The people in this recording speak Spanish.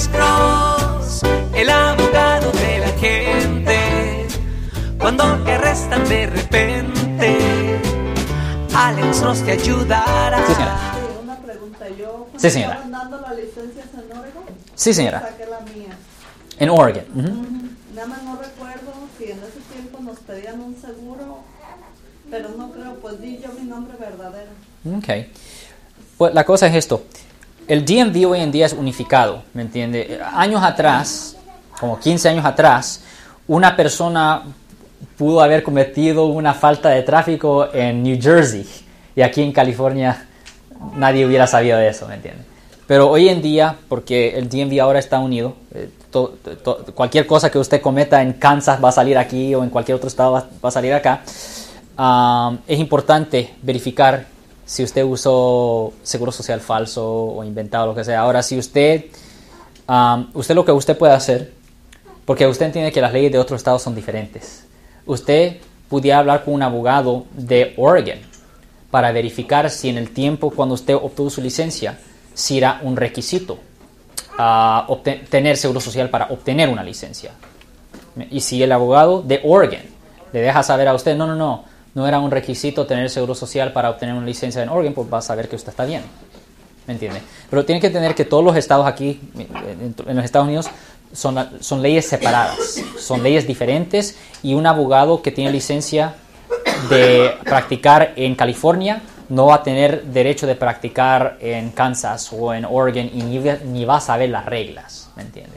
Alex Cross, el abogado de la gente. Cuando te arrestan de repente, Alex Cross te ayudará. Sí, señora. Una pregunta, yo Sí, señora. estaban dando la licencia en Oregon, Sí, señora. saqué la mía. En Oregon. Ujú. Nada más no recuerdo si en ese tiempo nos pedían un seguro, pero no creo, pues di yo mi nombre verdadero. Ok. Pues la cosa es esto. El DMV hoy en día es unificado, ¿me entiende? Años atrás, como 15 años atrás, una persona pudo haber cometido una falta de tráfico en New Jersey y aquí en California nadie hubiera sabido de eso, ¿me entiende? Pero hoy en día, porque el DMV ahora está unido, eh, cualquier cosa que usted cometa en Kansas va a salir aquí o en cualquier otro estado va, a salir acá. Um, es importante verificar si usted usó seguro social falso o inventado, lo que sea. Ahora, si usted, um, usted lo que usted puede hacer, porque usted entiende que las leyes de otros estados son diferentes, usted pudiera hablar con un abogado de Oregon para verificar si en el tiempo cuando usted obtuvo su licencia, si era un requisito obte- tener seguro social para obtener una licencia. Y si el abogado de Oregon le deja saber a usted, no, no, no, no era un requisito tener seguro social para obtener una licencia en Oregon, pues va a saber que usted está bien. ¿Me entiende? Pero tiene que entender que todos los estados aquí, en, los Estados Unidos, son, son leyes separadas, son leyes diferentes y un abogado que tiene licencia de practicar en California no va a tener derecho de practicar en Kansas o en Oregon y ni, ni va a saber las reglas, ¿me entiende?